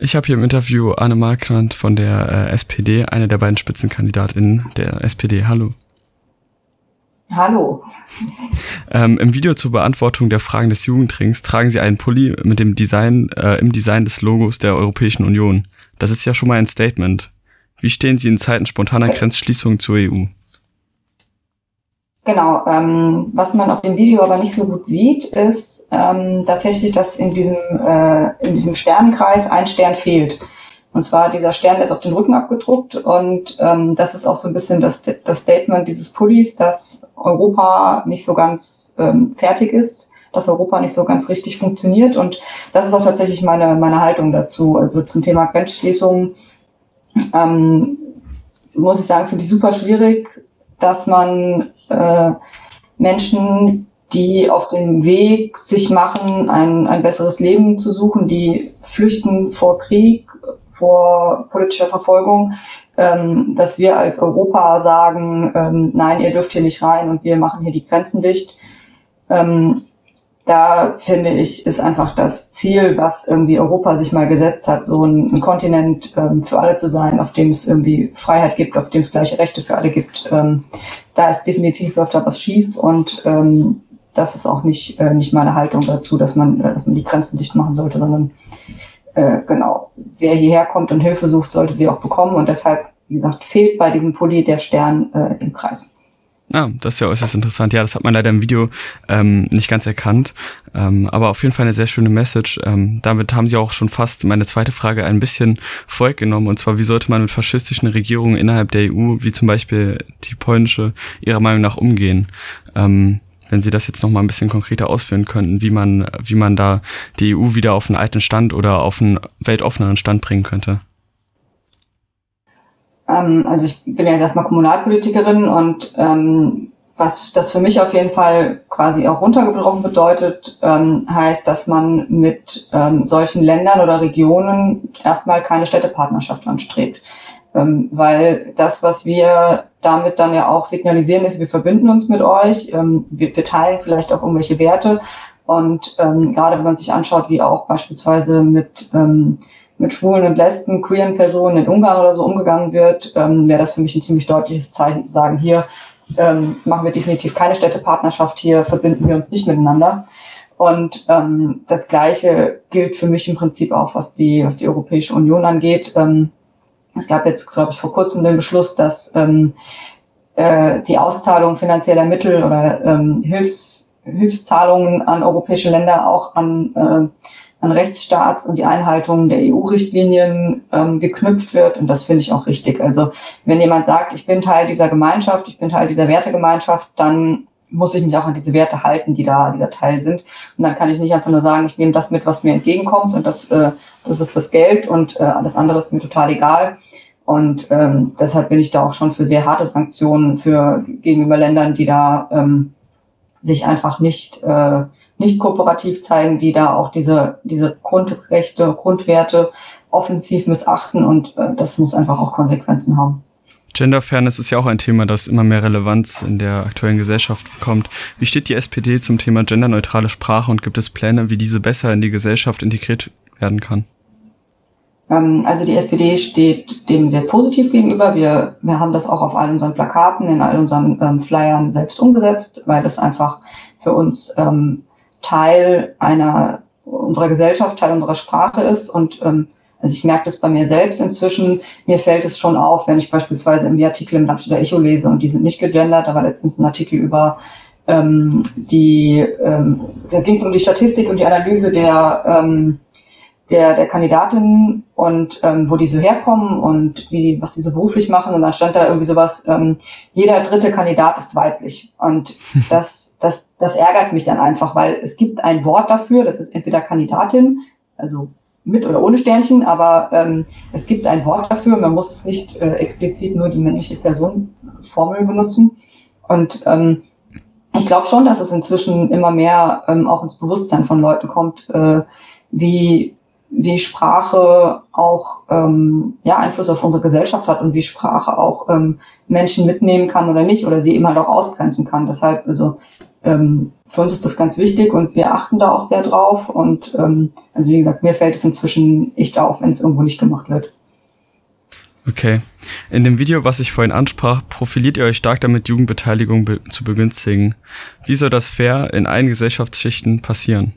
Ich habe hier im Interview Anne Markland von der äh, SPD, eine der beiden Spitzenkandidatinnen der SPD. Hallo. Hallo. Ähm, Im Video zur Beantwortung der Fragen des Jugendrings tragen Sie einen Pulli mit dem Design, äh, im Design des Logos der Europäischen Union. Das ist ja schon mal ein Statement. Wie stehen Sie in Zeiten spontaner Grenzschließungen zur EU? Genau, ähm, was man auf dem Video aber nicht so gut sieht, ist ähm, tatsächlich, dass in diesem, äh, in diesem Sternenkreis ein Stern fehlt. Und zwar dieser Stern ist auf den Rücken abgedruckt und ähm, das ist auch so ein bisschen das, das Statement dieses Pullis, dass Europa nicht so ganz ähm, fertig ist, dass Europa nicht so ganz richtig funktioniert und das ist auch tatsächlich meine, meine Haltung dazu. Also zum Thema Grenzschließung ähm, muss ich sagen, finde ich super schwierig, dass man äh, Menschen, die auf dem Weg sich machen, ein, ein besseres Leben zu suchen, die flüchten vor Krieg, vor politischer Verfolgung, ähm, dass wir als Europa sagen, ähm, nein, ihr dürft hier nicht rein und wir machen hier die Grenzen dicht. Ähm, da finde ich, ist einfach das Ziel, was irgendwie Europa sich mal gesetzt hat, so ein, ein Kontinent ähm, für alle zu sein, auf dem es irgendwie Freiheit gibt, auf dem es gleiche Rechte für alle gibt. Ähm, da ist definitiv läuft da was schief und ähm, das ist auch nicht, äh, nicht meine Haltung dazu, dass man, äh, dass man die Grenzen dicht machen sollte, sondern äh, genau, wer hierher kommt und Hilfe sucht, sollte sie auch bekommen und deshalb, wie gesagt, fehlt bei diesem Pulli der Stern äh, im Kreis. Ah, das ist ja äußerst interessant. Ja, das hat man leider im Video ähm, nicht ganz erkannt. Ähm, aber auf jeden Fall eine sehr schöne Message. Ähm, damit haben Sie auch schon fast meine zweite Frage ein bisschen vorweggenommen. Und zwar, wie sollte man mit faschistischen Regierungen innerhalb der EU, wie zum Beispiel die polnische, Ihrer Meinung nach umgehen? Ähm, wenn Sie das jetzt noch mal ein bisschen konkreter ausführen könnten, wie man, wie man da die EU wieder auf einen alten Stand oder auf einen weltoffeneren Stand bringen könnte. Ähm, also ich bin ja erstmal Kommunalpolitikerin und ähm, was das für mich auf jeden Fall quasi auch runtergebrochen bedeutet, ähm, heißt, dass man mit ähm, solchen Ländern oder Regionen erstmal keine Städtepartnerschaft anstrebt. Ähm, weil das, was wir damit dann ja auch signalisieren, ist, wir verbinden uns mit euch, ähm, wir, wir teilen vielleicht auch irgendwelche Werte. Und ähm, gerade wenn man sich anschaut, wie auch beispielsweise mit ähm, mit schwulen und lesben, queeren Personen in Ungarn oder so umgegangen wird, ähm, wäre das für mich ein ziemlich deutliches Zeichen zu sagen, hier ähm, machen wir definitiv keine Städtepartnerschaft, hier verbinden wir uns nicht miteinander. Und ähm, das Gleiche gilt für mich im Prinzip auch, was die, was die Europäische Union angeht. Ähm, es gab jetzt, glaube ich, vor kurzem den Beschluss, dass ähm, äh, die Auszahlung finanzieller Mittel oder ähm, Hilfs, Hilfszahlungen an europäische Länder auch an äh, an Rechtsstaats- und die Einhaltung der EU-Richtlinien ähm, geknüpft wird. Und das finde ich auch richtig. Also wenn jemand sagt, ich bin Teil dieser Gemeinschaft, ich bin Teil dieser Wertegemeinschaft, dann muss ich mich auch an diese Werte halten, die da dieser Teil sind. Und dann kann ich nicht einfach nur sagen, ich nehme das mit, was mir entgegenkommt und das, äh, das ist das Geld und äh, alles andere ist mir total egal. Und ähm, deshalb bin ich da auch schon für sehr harte Sanktionen für gegenüber Ländern, die da ähm, sich einfach nicht äh, nicht kooperativ zeigen, die da auch diese, diese Grundrechte, Grundwerte offensiv missachten und äh, das muss einfach auch Konsequenzen haben. Gender Fairness ist ja auch ein Thema, das immer mehr Relevanz in der aktuellen Gesellschaft bekommt. Wie steht die SPD zum Thema genderneutrale Sprache und gibt es Pläne, wie diese besser in die Gesellschaft integriert werden kann? Ähm, also die SPD steht dem sehr positiv gegenüber. Wir, wir haben das auch auf all unseren Plakaten, in all unseren ähm, Flyern selbst umgesetzt, weil das einfach für uns ähm, Teil einer unserer Gesellschaft, Teil unserer Sprache ist. Und ähm, also ich merke das bei mir selbst inzwischen. Mir fällt es schon auf, wenn ich beispielsweise irgendwie Artikel im Landstädter Echo lese und die sind nicht gegendert. Da war letztens ein Artikel über ähm, die, ähm, da ging es um die Statistik und die Analyse der ähm, der, der Kandidatin und ähm, wo die so herkommen und wie, was die so beruflich machen. Und dann stand da irgendwie sowas, ähm, jeder dritte Kandidat ist weiblich. Und das, das, das ärgert mich dann einfach, weil es gibt ein Wort dafür, das ist entweder Kandidatin, also mit oder ohne Sternchen, aber ähm, es gibt ein Wort dafür. Man muss es nicht äh, explizit nur die männliche Personenformel benutzen. Und ähm, ich glaube schon, dass es inzwischen immer mehr ähm, auch ins Bewusstsein von Leuten kommt, äh, wie, wie Sprache auch ähm, ja, Einfluss auf unsere Gesellschaft hat und wie Sprache auch ähm, Menschen mitnehmen kann oder nicht oder sie eben halt auch ausgrenzen kann. Deshalb, also ähm, für uns ist das ganz wichtig und wir achten da auch sehr drauf. Und ähm, also wie gesagt, mir fällt es inzwischen echt auf, wenn es irgendwo nicht gemacht wird. Okay. In dem Video, was ich vorhin ansprach, profiliert ihr euch stark damit, Jugendbeteiligung be zu begünstigen. Wie soll das fair in allen Gesellschaftsschichten passieren?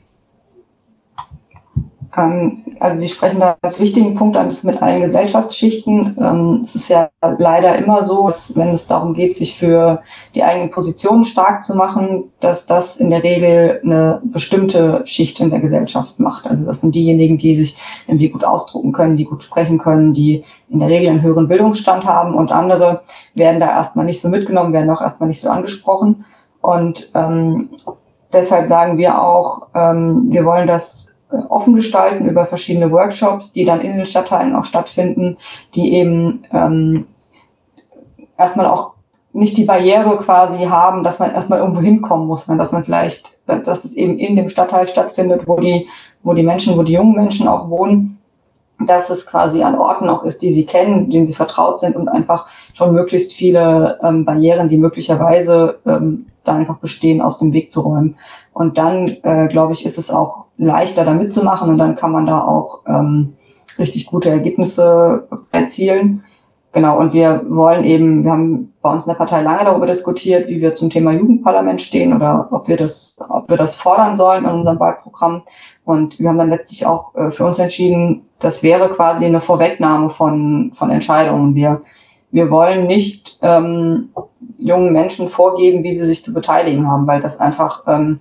Ähm, also Sie sprechen da als wichtigen Punkt an, das mit allen Gesellschaftsschichten. Ähm, es ist ja leider immer so, dass wenn es darum geht, sich für die eigenen Positionen stark zu machen, dass das in der Regel eine bestimmte Schicht in der Gesellschaft macht. Also das sind diejenigen, die sich irgendwie gut ausdrucken können, die gut sprechen können, die in der Regel einen höheren Bildungsstand haben und andere werden da erstmal nicht so mitgenommen, werden auch erstmal nicht so angesprochen. Und ähm, deshalb sagen wir auch, ähm, wir wollen das offen gestalten über verschiedene Workshops, die dann in den Stadtteilen auch stattfinden, die eben ähm, erstmal auch nicht die Barriere quasi haben, dass man erstmal irgendwo hinkommen muss, sondern dass man vielleicht, dass es eben in dem Stadtteil stattfindet, wo die, wo die Menschen, wo die jungen Menschen auch wohnen, dass es quasi an Orten auch ist, die sie kennen, denen sie vertraut sind und einfach schon möglichst viele ähm, Barrieren, die möglicherweise ähm, da einfach bestehen, aus dem Weg zu räumen. Und dann, äh, glaube ich, ist es auch leichter, da mitzumachen und dann kann man da auch ähm, richtig gute Ergebnisse erzielen. Genau, und wir wollen eben, wir haben bei uns in der Partei lange darüber diskutiert, wie wir zum Thema Jugendparlament stehen oder ob wir das, ob wir das fordern sollen in unserem Wahlprogramm. Und wir haben dann letztlich auch äh, für uns entschieden, das wäre quasi eine Vorwegnahme von, von Entscheidungen. Wir, wir wollen nicht ähm, jungen Menschen vorgeben, wie sie sich zu beteiligen haben, weil das einfach, ähm,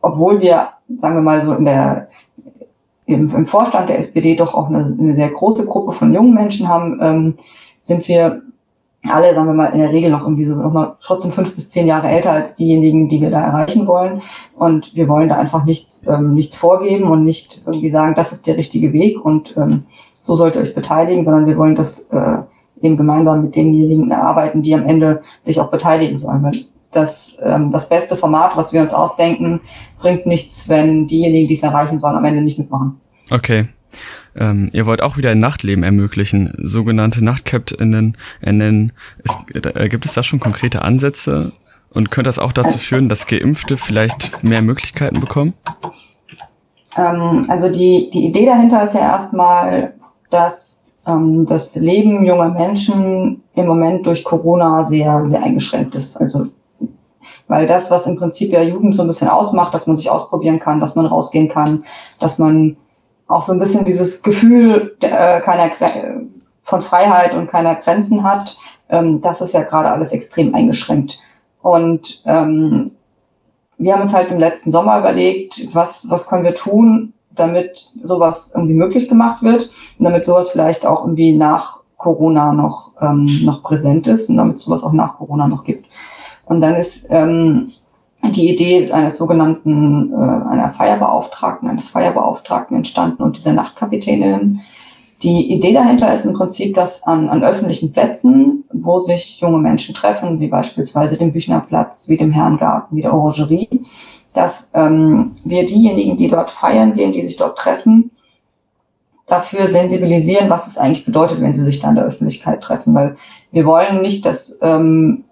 obwohl wir, sagen wir mal so in der im, im Vorstand der SPD doch auch eine, eine, sehr große Gruppe von jungen Menschen haben, ähm, sind wir alle, sagen wir mal, in der Regel noch irgendwie so nochmal trotzdem fünf bis zehn Jahre älter als diejenigen, die wir da erreichen wollen. Und wir wollen da einfach nichts, ähm, nichts vorgeben und nicht irgendwie sagen, das ist der richtige Weg und ähm, so sollt ihr euch beteiligen, sondern wir wollen das äh, eben gemeinsam mit denjenigen erarbeiten, die am Ende sich auch beteiligen sollen. Weil das, ähm, das beste Format, was wir uns ausdenken, bringt nichts, wenn diejenigen, die es erreichen sollen, am Ende nicht mitmachen. Okay. Ähm, ihr wollt auch wieder ein Nachtleben ermöglichen, sogenannte Nachtcaptinnen ernennen. Ist, äh, gibt es da schon konkrete Ansätze? Und könnte das auch dazu führen, dass Geimpfte vielleicht mehr Möglichkeiten bekommen? Ähm, also die, die Idee dahinter ist ja erstmal, dass ähm, das Leben junger Menschen im Moment durch Corona sehr, sehr eingeschränkt ist. Also weil das, was im Prinzip ja Jugend so ein bisschen ausmacht, dass man sich ausprobieren kann, dass man rausgehen kann, dass man auch so ein bisschen dieses Gefühl äh, keiner von Freiheit und keiner Grenzen hat, ähm, das ist ja gerade alles extrem eingeschränkt. Und ähm, wir haben uns halt im letzten Sommer überlegt, was, was können wir tun, damit sowas irgendwie möglich gemacht wird und damit sowas vielleicht auch irgendwie nach Corona noch, ähm, noch präsent ist und damit sowas auch nach Corona noch gibt. Und dann ist ähm, die Idee eines sogenannten, äh, einer Feierbeauftragten, eines Feierbeauftragten entstanden und dieser Nachtkapitänin. Die Idee dahinter ist im Prinzip, dass an, an öffentlichen Plätzen, wo sich junge Menschen treffen, wie beispielsweise dem Büchnerplatz, wie dem Herrengarten, wie der Orangerie, dass ähm, wir diejenigen, die dort feiern gehen, die sich dort treffen, dafür sensibilisieren, was es eigentlich bedeutet, wenn sie sich da in der Öffentlichkeit treffen. Weil wir wollen nicht, dass ähm,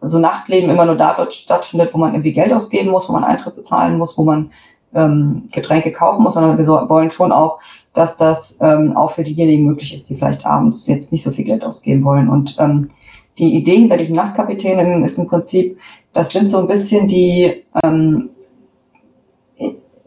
so Nachtleben immer nur da stattfindet, wo man irgendwie Geld ausgeben muss, wo man Eintritt bezahlen muss, wo man ähm, Getränke kaufen muss, sondern wir so, wollen schon auch, dass das ähm, auch für diejenigen möglich ist, die vielleicht abends jetzt nicht so viel Geld ausgeben wollen. Und ähm, die Idee hinter diesen Nachtkapitäninnen ist im Prinzip, das sind so ein bisschen die ähm,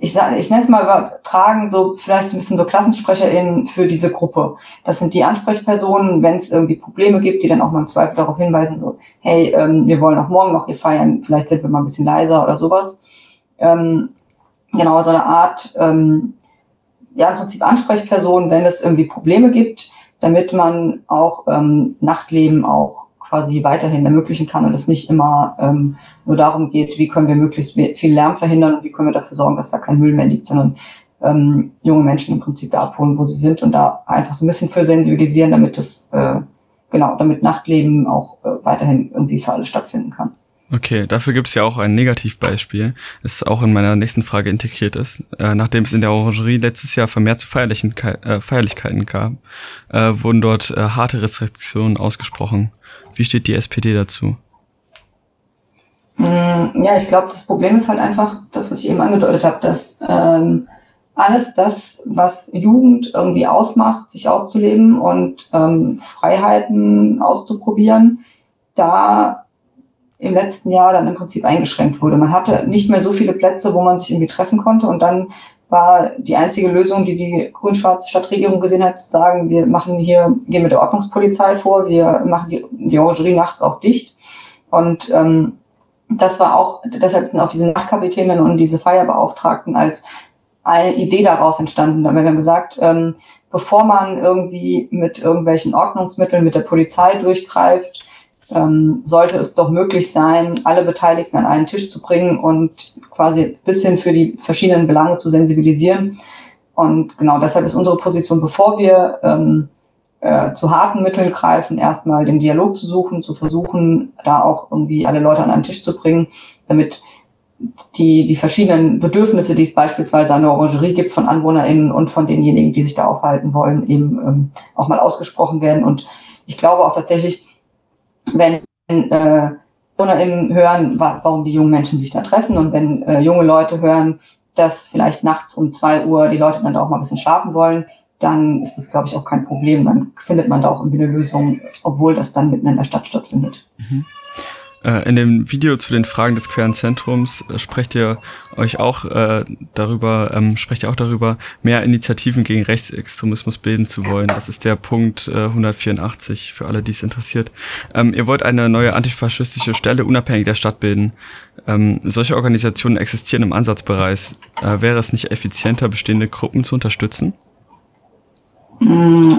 ich, sag, ich nenne es mal übertragen, so vielleicht ein bisschen so KlassensprecherInnen für diese Gruppe. Das sind die Ansprechpersonen, wenn es irgendwie Probleme gibt, die dann auch mal im Zweifel darauf hinweisen, so, hey, ähm, wir wollen auch morgen noch hier feiern, vielleicht sind wir mal ein bisschen leiser oder sowas. Ähm, genau, so eine Art, ähm, ja, im Prinzip Ansprechperson, wenn es irgendwie Probleme gibt, damit man auch ähm, Nachtleben auch quasi weiterhin ermöglichen kann und es nicht immer ähm, nur darum geht, wie können wir möglichst viel Lärm verhindern und wie können wir dafür sorgen, dass da kein Müll mehr liegt, sondern ähm, junge Menschen im Prinzip da abholen, wo sie sind und da einfach so ein bisschen für sensibilisieren, damit es äh, genau, damit Nachtleben auch äh, weiterhin irgendwie für alle stattfinden kann. Okay, dafür gibt es ja auch ein Negativbeispiel, das auch in meiner nächsten Frage integriert ist. Äh, nachdem es in der Orangerie letztes Jahr vermehrt zu Feierlichen, äh, Feierlichkeiten gab, äh, wurden dort äh, harte Restriktionen ausgesprochen. Wie steht die SPD dazu? Mm, ja, ich glaube, das Problem ist halt einfach das, was ich eben angedeutet habe, dass ähm, alles das, was Jugend irgendwie ausmacht, sich auszuleben und ähm, Freiheiten auszuprobieren, da im letzten Jahr dann im Prinzip eingeschränkt wurde. Man hatte nicht mehr so viele Plätze, wo man sich irgendwie treffen konnte und dann war die einzige Lösung, die die grün-schwarze Stadtregierung gesehen hat, zu sagen, wir machen hier, gehen mit der Ordnungspolizei vor, wir machen die, die Orangerie nachts auch dicht. Und ähm, das war auch, deshalb sind auch diese Nachtkapitänen und diese Feierbeauftragten als eine Idee daraus entstanden. Da wir haben gesagt, ähm, bevor man irgendwie mit irgendwelchen Ordnungsmitteln mit der Polizei durchgreift, ähm, sollte es doch möglich sein, alle Beteiligten an einen Tisch zu bringen und quasi bisschen für die verschiedenen Belange zu sensibilisieren. Und genau deshalb ist unsere Position, bevor wir ähm, äh, zu harten Mitteln greifen, erstmal den Dialog zu suchen, zu versuchen, da auch irgendwie alle Leute an einen Tisch zu bringen, damit die, die verschiedenen Bedürfnisse, die es beispielsweise an der Orangerie gibt von AnwohnerInnen und von denjenigen, die sich da aufhalten wollen, eben ähm, auch mal ausgesprochen werden. Und ich glaube auch tatsächlich, wenn äh, AnwohnerInnen hören, wa warum die jungen Menschen sich da treffen und wenn äh, junge Leute hören, dass vielleicht nachts um zwei Uhr die Leute dann da auch mal ein bisschen schlafen wollen, dann ist das, glaube ich, auch kein Problem. Dann findet man da auch irgendwie eine Lösung, obwohl das dann mitten in der Stadt stattfindet. Mhm. Äh, in dem Video zu den Fragen des queeren Zentrums äh, sprecht ihr euch auch äh, darüber, ähm, sprecht ihr auch darüber, mehr Initiativen gegen Rechtsextremismus bilden zu wollen. Das ist der Punkt äh, 184 für alle, die es interessiert. Ähm, ihr wollt eine neue antifaschistische Stelle unabhängig der Stadt bilden. Ähm, solche Organisationen existieren im Ansatzbereich. Äh, wäre es nicht effizienter, bestehende Gruppen zu unterstützen? Mm,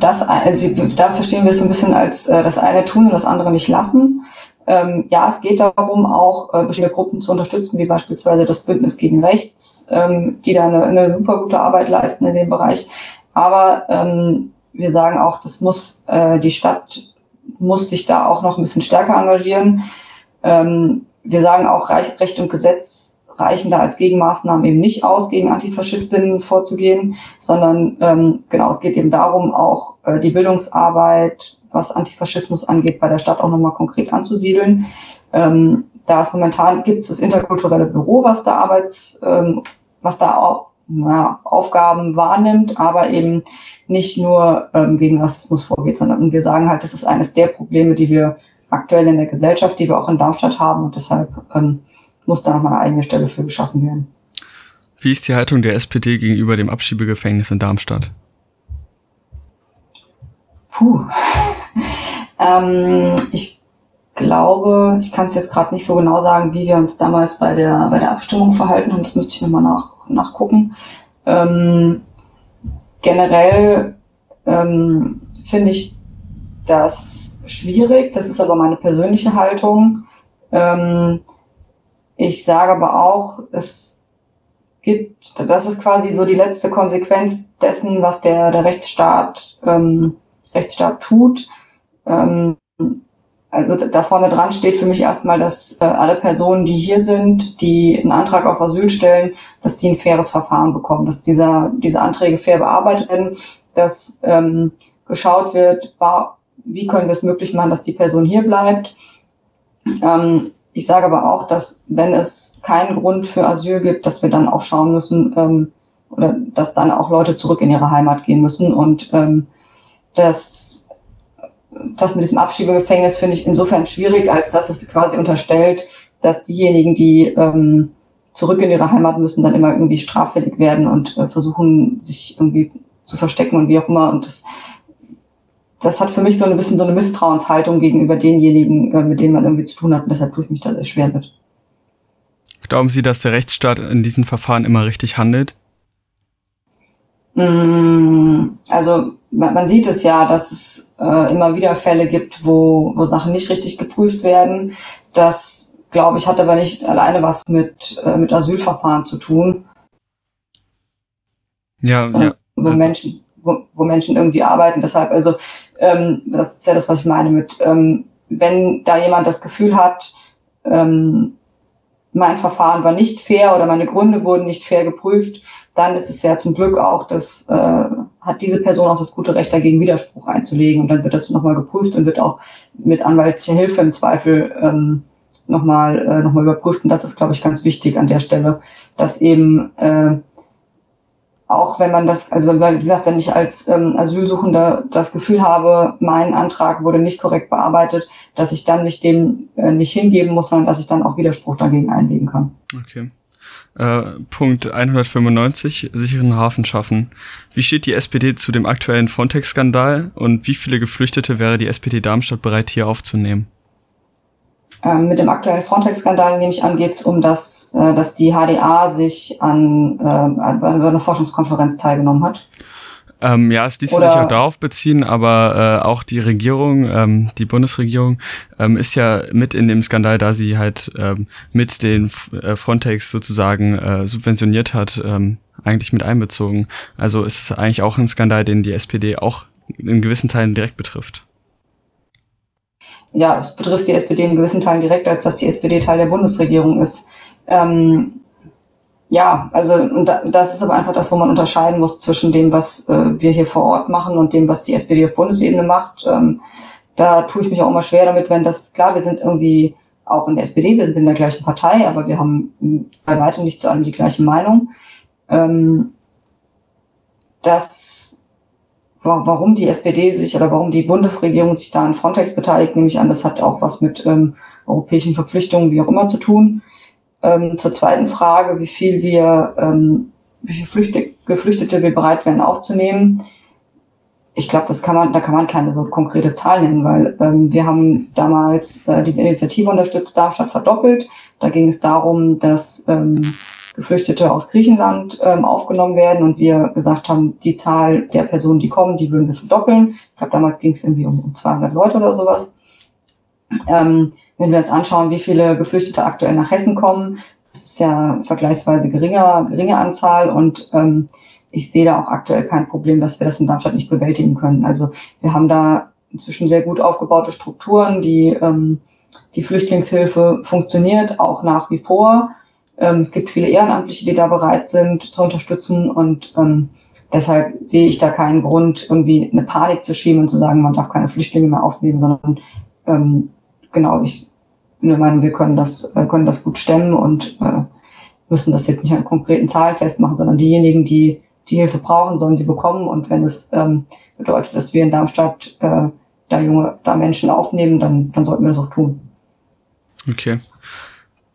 das, also da verstehen wir es so ein bisschen als äh, das eine tun und das andere nicht lassen. Ähm, ja, es geht darum, auch äh, bestimmte Gruppen zu unterstützen, wie beispielsweise das Bündnis gegen Rechts, ähm, die da eine, eine super gute Arbeit leisten in dem Bereich. Aber ähm, wir sagen auch, das muss äh, die Stadt muss sich da auch noch ein bisschen stärker engagieren. Ähm, wir sagen auch, Recht und Gesetz reichen da als Gegenmaßnahmen eben nicht aus, gegen Antifaschistinnen vorzugehen, sondern ähm, genau, es geht eben darum, auch äh, die Bildungsarbeit, was Antifaschismus angeht, bei der Stadt auch nochmal konkret anzusiedeln. Ähm, da ist momentan gibt es das interkulturelle Büro, was da Arbeits, ähm, was da auch ja, Aufgaben wahrnimmt, aber eben nicht nur ähm, gegen Rassismus vorgeht, sondern wir sagen halt, das ist eines der Probleme, die wir aktuell in der Gesellschaft, die wir auch in Darmstadt haben und deshalb ähm, muss da nochmal eine eigene Stelle für geschaffen werden. Wie ist die Haltung der SPD gegenüber dem Abschiebegefängnis in Darmstadt? Puh. ähm, ich glaube, ich kann es jetzt gerade nicht so genau sagen, wie wir uns damals bei der, bei der Abstimmung verhalten haben. Das müsste ich nochmal nach, nachgucken. Ähm, generell ähm, finde ich das schwierig. Das ist aber meine persönliche Haltung. Ähm, ich sage aber auch, es gibt, das ist quasi so die letzte Konsequenz dessen, was der, der Rechtsstaat, ähm, Rechtsstaat tut. Ähm, also da vorne dran steht für mich erstmal, dass äh, alle Personen, die hier sind, die einen Antrag auf Asyl stellen, dass die ein faires Verfahren bekommen, dass dieser, diese Anträge fair bearbeitet werden, dass ähm, geschaut wird, war, wie können wir es möglich machen, dass die Person hier bleibt. Ähm, ich sage aber auch, dass wenn es keinen Grund für Asyl gibt, dass wir dann auch schauen müssen, ähm, oder dass dann auch Leute zurück in ihre Heimat gehen müssen. Und ähm, das, das mit diesem Abschiebegefängnis finde ich insofern schwierig, als dass es quasi unterstellt, dass diejenigen, die ähm, zurück in ihre Heimat müssen, dann immer irgendwie straffällig werden und äh, versuchen, sich irgendwie zu verstecken und wie auch immer. Und das das hat für mich so ein bisschen so eine Misstrauenshaltung gegenüber denjenigen, äh, mit denen man irgendwie zu tun hat. Und deshalb tue ich mich da sehr schwer mit. Glauben Sie, dass der Rechtsstaat in diesen Verfahren immer richtig handelt? Mm, also man, man sieht es ja, dass es äh, immer wieder Fälle gibt, wo, wo Sachen nicht richtig geprüft werden. Das, glaube ich, hat aber nicht alleine was mit, äh, mit Asylverfahren zu tun. Ja, ja. Wo also Menschen, wo, wo Menschen irgendwie arbeiten. Deshalb, also ähm, das ist ja das, was ich meine mit, ähm, wenn da jemand das Gefühl hat, ähm, mein Verfahren war nicht fair oder meine Gründe wurden nicht fair geprüft, dann ist es ja zum Glück auch, das äh, hat diese Person auch das gute Recht dagegen Widerspruch einzulegen und dann wird das nochmal geprüft und wird auch mit anwaltlicher Hilfe im Zweifel ähm, nochmal äh, noch überprüft. Und das ist, glaube ich, ganz wichtig an der Stelle, dass eben äh, auch wenn man das, also wie gesagt, wenn ich als ähm, Asylsuchender das Gefühl habe, mein Antrag wurde nicht korrekt bearbeitet, dass ich dann mich dem äh, nicht hingeben muss, sondern dass ich dann auch Widerspruch dagegen einlegen kann. Okay. Äh, Punkt 195, sicheren Hafen schaffen. Wie steht die SPD zu dem aktuellen Frontex-Skandal und wie viele Geflüchtete wäre die SPD Darmstadt bereit, hier aufzunehmen? Ähm, mit dem aktuellen Frontex-Skandal nehme ich an, geht es um das, äh, dass die HDA sich an, äh, an einer Forschungskonferenz teilgenommen hat. Ähm, ja, es ließ sich auch darauf beziehen, aber äh, auch die Regierung, ähm, die Bundesregierung, ähm, ist ja mit in dem Skandal, da sie halt ähm, mit den äh, Frontex sozusagen äh, subventioniert hat, ähm, eigentlich mit einbezogen. Also ist es eigentlich auch ein Skandal, den die SPD auch in gewissen Teilen direkt betrifft ja, es betrifft die SPD in gewissen Teilen direkt, als dass die SPD Teil der Bundesregierung ist. Ähm, ja, also und das ist aber einfach das, wo man unterscheiden muss zwischen dem, was äh, wir hier vor Ort machen und dem, was die SPD auf Bundesebene macht. Ähm, da tue ich mich auch immer schwer damit, wenn das, klar, wir sind irgendwie auch in der SPD, wir sind in der gleichen Partei, aber wir haben bei weitem nicht zu allem die gleiche Meinung. Ähm, das warum die SPD sich oder warum die Bundesregierung sich da an Frontex beteiligt, nehme ich an, das hat auch was mit ähm, europäischen Verpflichtungen, wie auch immer, zu tun. Ähm, zur zweiten Frage, wie viel wir, ähm, wie viele Flüchte, Geflüchtete wir bereit wären aufzunehmen. Ich glaube, das kann man, da kann man keine so konkrete Zahl nennen, weil ähm, wir haben damals äh, diese Initiative unterstützt, Darmstadt verdoppelt. Da ging es darum, dass ähm, Geflüchtete aus Griechenland ähm, aufgenommen werden und wir gesagt haben, die Zahl der Personen, die kommen, die würden wir verdoppeln. Ich glaube, damals ging es irgendwie um, um 200 Leute oder sowas. Ähm, wenn wir uns anschauen, wie viele Geflüchtete aktuell nach Hessen kommen, das ist ja vergleichsweise geringer, geringe Anzahl und ähm, ich sehe da auch aktuell kein Problem, dass wir das in Darmstadt nicht bewältigen können. Also wir haben da inzwischen sehr gut aufgebaute Strukturen, die ähm, die Flüchtlingshilfe funktioniert auch nach wie vor. Ähm, es gibt viele Ehrenamtliche, die da bereit sind zu unterstützen und ähm, deshalb sehe ich da keinen Grund, irgendwie eine Panik zu schieben und zu sagen, man darf keine Flüchtlinge mehr aufnehmen, sondern ähm, genau, ich meine, wir können das, äh, können das gut stemmen und äh, müssen das jetzt nicht an konkreten Zahlen festmachen, sondern diejenigen, die die Hilfe brauchen, sollen sie bekommen. Und wenn es ähm, bedeutet, dass wir in Darmstadt äh, da junge, da Menschen aufnehmen, dann, dann sollten wir das auch tun. Okay.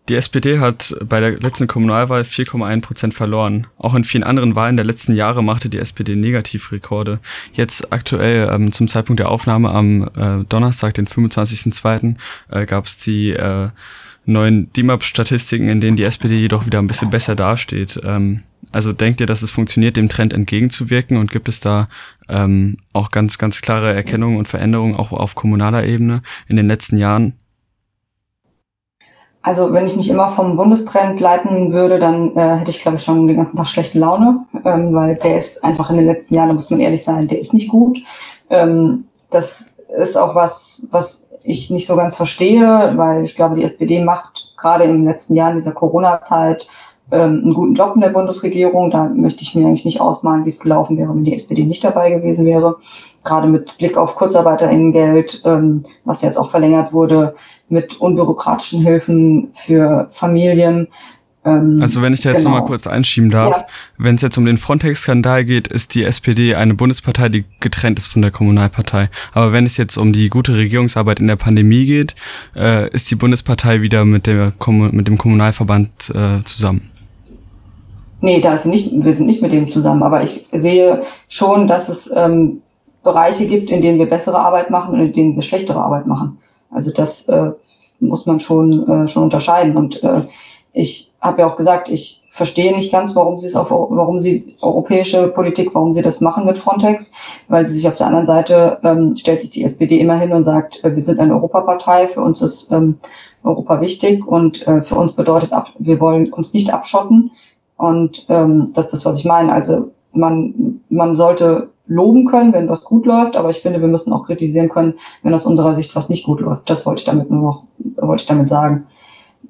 Die SPD hat bei der letzten Kommunalwahl 4,1 Prozent verloren. Auch in vielen anderen Wahlen der letzten Jahre machte die SPD Negativrekorde. Jetzt aktuell ähm, zum Zeitpunkt der Aufnahme am äh, Donnerstag, den 25.02., äh, gab es die äh, neuen DIMAP-Statistiken, in denen die SPD jedoch wieder ein bisschen besser dasteht. Ähm, also denkt ihr, dass es funktioniert, dem Trend entgegenzuwirken und gibt es da ähm, auch ganz, ganz klare Erkennungen und Veränderungen auch auf kommunaler Ebene in den letzten Jahren? Also wenn ich mich immer vom Bundestrend leiten würde, dann äh, hätte ich, glaube ich, schon den ganzen Tag schlechte Laune, ähm, weil der ist einfach in den letzten Jahren, da muss man ehrlich sein, der ist nicht gut. Ähm, das ist auch was, was ich nicht so ganz verstehe, weil ich glaube, die SPD macht gerade in den letzten Jahren dieser Corona-Zeit ähm, einen guten Job in der Bundesregierung. Da möchte ich mir eigentlich nicht ausmalen, wie es gelaufen wäre, wenn die SPD nicht dabei gewesen wäre. Gerade mit Blick auf Kurzarbeiterinnengeld, ähm, was jetzt auch verlängert wurde, mit unbürokratischen Hilfen für Familien. Ähm, also wenn ich da jetzt genau. nochmal kurz einschieben darf, ja. wenn es jetzt um den Frontex-Skandal geht, ist die SPD eine Bundespartei, die getrennt ist von der Kommunalpartei. Aber wenn es jetzt um die gute Regierungsarbeit in der Pandemie geht, äh, ist die Bundespartei wieder mit, der, mit dem Kommunalverband äh, zusammen. Nee, da ist nicht, wir sind nicht mit dem zusammen, aber ich sehe schon, dass es ähm, Bereiche gibt, in denen wir bessere Arbeit machen und in denen wir schlechtere Arbeit machen. Also das äh, muss man schon, äh, schon unterscheiden. Und äh, ich habe ja auch gesagt, ich verstehe nicht ganz, warum sie es auf, warum sie europäische Politik, warum sie das machen mit Frontex, weil sie sich auf der anderen Seite ähm, stellt sich die SPD immer hin und sagt, äh, wir sind eine Europapartei, für uns ist ähm, Europa wichtig und äh, für uns bedeutet, ab, wir wollen uns nicht abschotten. Und ähm, das ist das, was ich meine. Also man, man sollte loben können, wenn was gut läuft, aber ich finde, wir müssen auch kritisieren können, wenn aus unserer Sicht was nicht gut läuft. Das wollte ich damit nur noch, wollte ich damit sagen.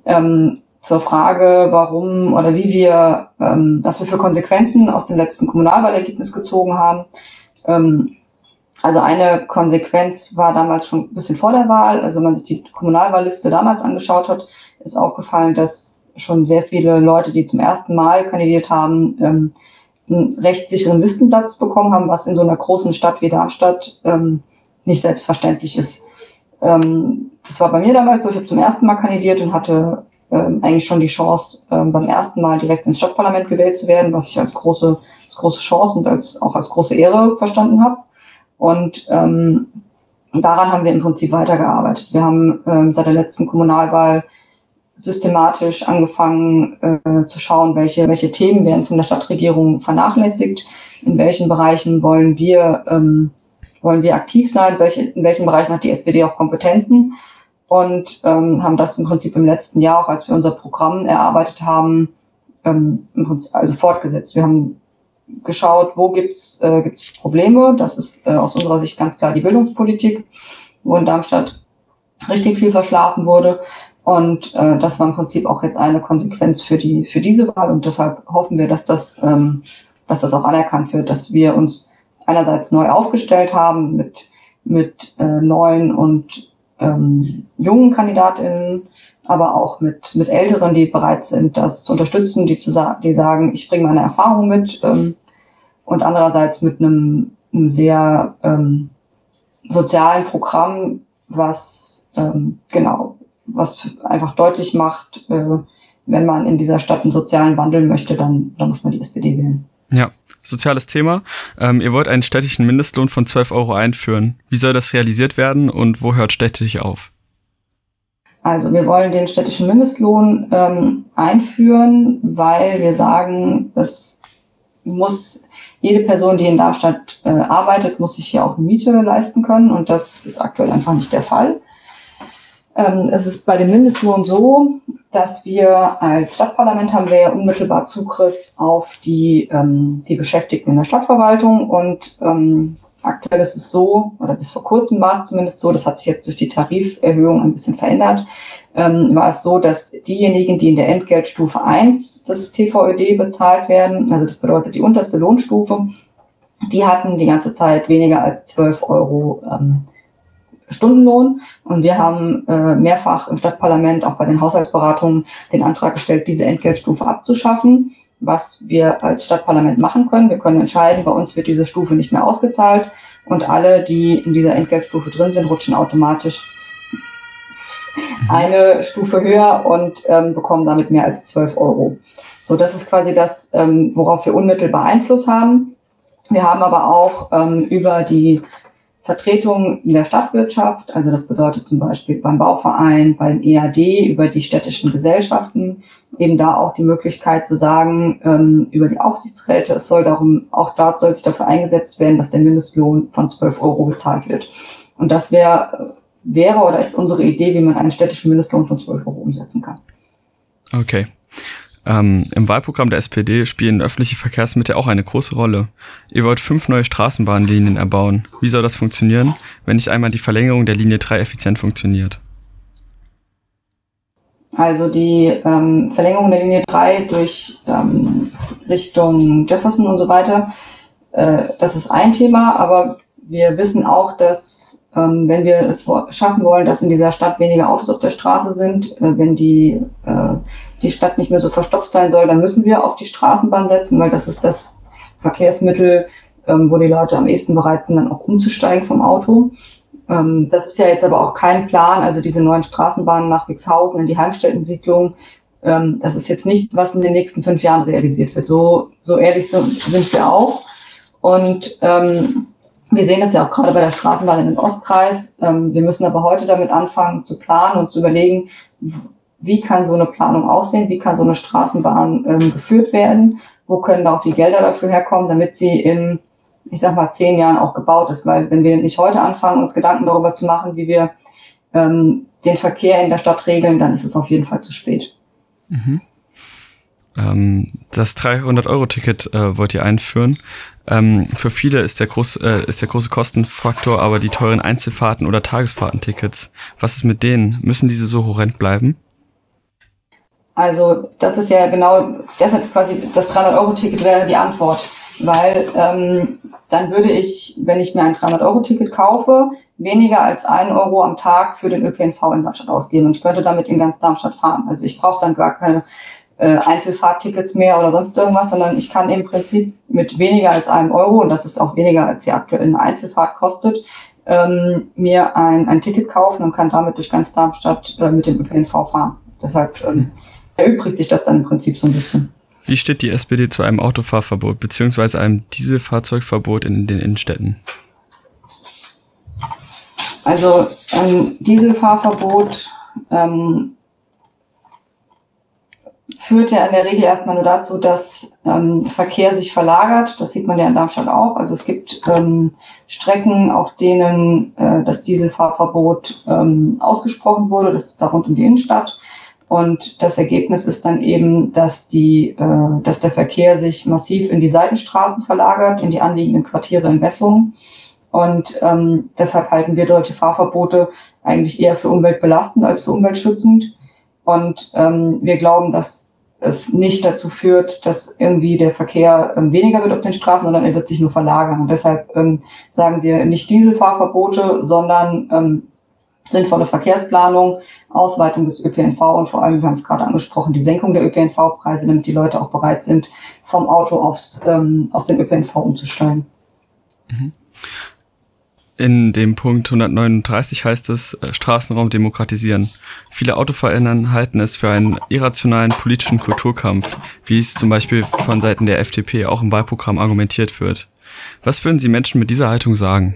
Ähm, zur Frage, warum oder wie wir, ähm, was wir für Konsequenzen aus dem letzten Kommunalwahlergebnis gezogen haben. Ähm, Also eine Konsequenz war damals schon ein bisschen vor der Wahl. Also wenn man sich die Kommunalwahlliste damals angeschaut hat, ist aufgefallen, dass schon sehr viele Leute, die zum ersten Mal kandidiert haben, ähm, einen recht sicheren Listenplatz bekommen haben, was in so einer großen Stadt wie Darmstadt ähm, nicht selbstverständlich ist. Ähm, das war bei mir damals so. Ich habe zum ersten Mal kandidiert und hatte ähm, eigentlich schon die Chance, ähm, beim ersten Mal direkt ins Stadtparlament gewählt zu werden, was ich als große, als große Chance und als, auch als große Ehre verstanden habe. Und ähm, daran haben wir im Prinzip weitergearbeitet. Wir haben ähm, seit der letzten Kommunalwahl systematisch angefangen äh, zu schauen, welche, welche Themen werden von der Stadtregierung vernachlässigt, in welchen Bereichen wollen wir, ähm, wollen wir aktiv sein, welche, in welchen Bereichen hat die SPD auch Kompetenzen und ähm, haben das im Prinzip im letzten Jahr, auch als wir unser Programm erarbeitet haben, ähm, also fortgesetzt. Wir haben geschaut, wo gibt's äh, gibt's Probleme. Das ist äh, aus unserer Sicht ganz klar die Bildungspolitik, wo in Darmstadt richtig viel verschlafen wurde. Und äh, das war im Prinzip auch jetzt eine Konsequenz für die für diese Wahl. Und deshalb hoffen wir, dass das ähm, dass das auch anerkannt wird, dass wir uns einerseits neu aufgestellt haben mit mit äh, neuen und ähm, jungen Kandidatinnen, aber auch mit, mit Älteren, die bereit sind, das zu unterstützen, die, zu sa die sagen, ich bringe meine Erfahrung mit ähm, und andererseits mit einem, einem sehr ähm, sozialen Programm, was ähm, genau, was einfach deutlich macht, äh, wenn man in dieser Stadt einen sozialen Wandel möchte, dann, dann muss man die SPD wählen. Ja, soziales Thema. Ähm, ihr wollt einen städtischen Mindestlohn von 12 Euro einführen. Wie soll das realisiert werden und wo hört städtisch auf? Also wir wollen den städtischen Mindestlohn ähm, einführen, weil wir sagen, es muss jede Person, die in Darmstadt äh, arbeitet, muss sich hier auch eine Miete leisten können und das ist aktuell einfach nicht der Fall. Ähm, es ist bei dem Mindestlohn so, dass wir als Stadtparlament haben wir ja unmittelbar Zugriff auf die, ähm, die Beschäftigten in der Stadtverwaltung. Und ähm, aktuell ist es so, oder bis vor kurzem war es zumindest so, das hat sich jetzt durch die Tariferhöhung ein bisschen verändert, ähm, war es so, dass diejenigen, die in der Entgeltstufe 1 des TVÖD bezahlt werden, also das bedeutet die unterste Lohnstufe, die hatten die ganze Zeit weniger als 12 Euro ähm, Stundenlohn. Und wir haben äh, mehrfach im Stadtparlament, auch bei den Haushaltsberatungen, den Antrag gestellt, diese Entgeltstufe abzuschaffen, was wir als Stadtparlament machen können. Wir können entscheiden, bei uns wird diese Stufe nicht mehr ausgezahlt und alle, die in dieser Entgeltstufe drin sind, rutschen automatisch mhm. eine Stufe höher und ähm, bekommen damit mehr als 12 Euro. So, das ist quasi das, ähm, worauf wir unmittelbar Einfluss haben. Wir haben aber auch ähm, über die Vertretung in der Stadtwirtschaft, also das bedeutet zum Beispiel beim Bauverein, beim EAD, über die städtischen Gesellschaften, eben da auch die Möglichkeit zu sagen, ähm, über die Aufsichtsräte, es soll darum, auch dort soll sich dafür eingesetzt werden, dass der Mindestlohn von 12 Euro gezahlt wird. Und das wäre, wäre oder ist unsere Idee, wie man einen städtischen Mindestlohn von 12 Euro umsetzen kann. Okay. Ähm, Im Wahlprogramm der SPD spielen öffentliche Verkehrsmittel auch eine große Rolle. Ihr wollt fünf neue Straßenbahnlinien erbauen. Wie soll das funktionieren, wenn nicht einmal die Verlängerung der Linie 3 effizient funktioniert? Also die ähm, Verlängerung der Linie 3 durch ähm, Richtung Jefferson und so weiter, äh, das ist ein Thema, aber wir wissen auch, dass ähm, wenn wir es schaffen wollen, dass in dieser Stadt weniger Autos auf der Straße sind, äh, wenn die, äh, die Stadt nicht mehr so verstopft sein soll, dann müssen wir auf die Straßenbahn setzen, weil das ist das Verkehrsmittel, ähm, wo die Leute am ehesten bereit sind, dann auch umzusteigen vom Auto. Ähm, das ist ja jetzt aber auch kein Plan, also diese neuen Straßenbahnen nach Wixhausen in die Heimstättensiedlung, ähm, das ist jetzt nichts, was in den nächsten fünf Jahren realisiert wird. So, so ehrlich sind, sind wir auch. Und ähm, wir sehen das ja auch gerade bei der Straßenbahn in den Ostkreis. Ähm, wir müssen aber heute damit anfangen zu planen und zu überlegen, wie kann so eine Planung aussehen, wie kann so eine Straßenbahn ähm, geführt werden, wo können da auch die Gelder dafür herkommen, damit sie in, ich sag mal, zehn Jahren auch gebaut ist. Weil wenn wir nicht heute anfangen, uns Gedanken darüber zu machen, wie wir ähm, den Verkehr in der Stadt regeln, dann ist es auf jeden Fall zu spät. Mhm. Ähm, das 300-Euro-Ticket äh, wollt ihr einführen. Ähm, für viele ist der, groß, äh, ist der große Kostenfaktor aber die teuren Einzelfahrten oder Tagesfahrtentickets. Was ist mit denen? Müssen diese so horrend bleiben? Also das ist ja genau, deshalb ist quasi das 300-Euro-Ticket wäre die Antwort. weil ähm, dann würde ich, wenn ich mir ein 300-Euro-Ticket kaufe, weniger als ein Euro am Tag für den ÖPNV in Darmstadt ausgeben und ich könnte damit in ganz Darmstadt fahren. Also ich brauche dann gar keine äh, Einzelfahrttickets mehr oder sonst irgendwas, sondern ich kann im Prinzip mit weniger als einem Euro, und das ist auch weniger als die aktuell eine Einzelfahrt kostet, ähm, mir ein, ein Ticket kaufen und kann damit durch ganz Darmstadt äh, mit dem ÖPNV fahren. Deshalb ähm, erübrigt sich das dann im Prinzip so ein bisschen. Wie steht die SPD zu einem Autofahrverbot beziehungsweise einem Dieselfahrzeugverbot in den Innenstädten? Also ein Dieselfahrverbot ähm, führt ja in der Regel erstmal nur dazu, dass ähm, Verkehr sich verlagert. Das sieht man ja in Darmstadt auch. Also es gibt ähm, Strecken, auf denen äh, das Dieselfahrverbot ähm, ausgesprochen wurde. Das ist da rund um die Innenstadt. Und das Ergebnis ist dann eben, dass die, äh, dass der Verkehr sich massiv in die Seitenstraßen verlagert, in die anliegenden Quartiere in Bessungen. Und ähm, deshalb halten wir solche Fahrverbote eigentlich eher für umweltbelastend als für umweltschützend. Und ähm, wir glauben, dass es nicht dazu führt, dass irgendwie der Verkehr ähm, weniger wird auf den Straßen, sondern er wird sich nur verlagern. Und deshalb ähm, sagen wir nicht Dieselfahrverbote, sondern ähm, sinnvolle Verkehrsplanung, Ausweitung des ÖPNV und vor allem, wir haben es gerade angesprochen, die Senkung der ÖPNV-Preise, damit die Leute auch bereit sind, vom Auto aufs, ähm, auf den ÖPNV umzusteigen. Mhm. In dem Punkt 139 heißt es äh, Straßenraum demokratisieren. Viele AutofahrerInnen halten es für einen irrationalen politischen Kulturkampf, wie es zum Beispiel von Seiten der FDP auch im Wahlprogramm argumentiert wird. Was würden Sie Menschen mit dieser Haltung sagen?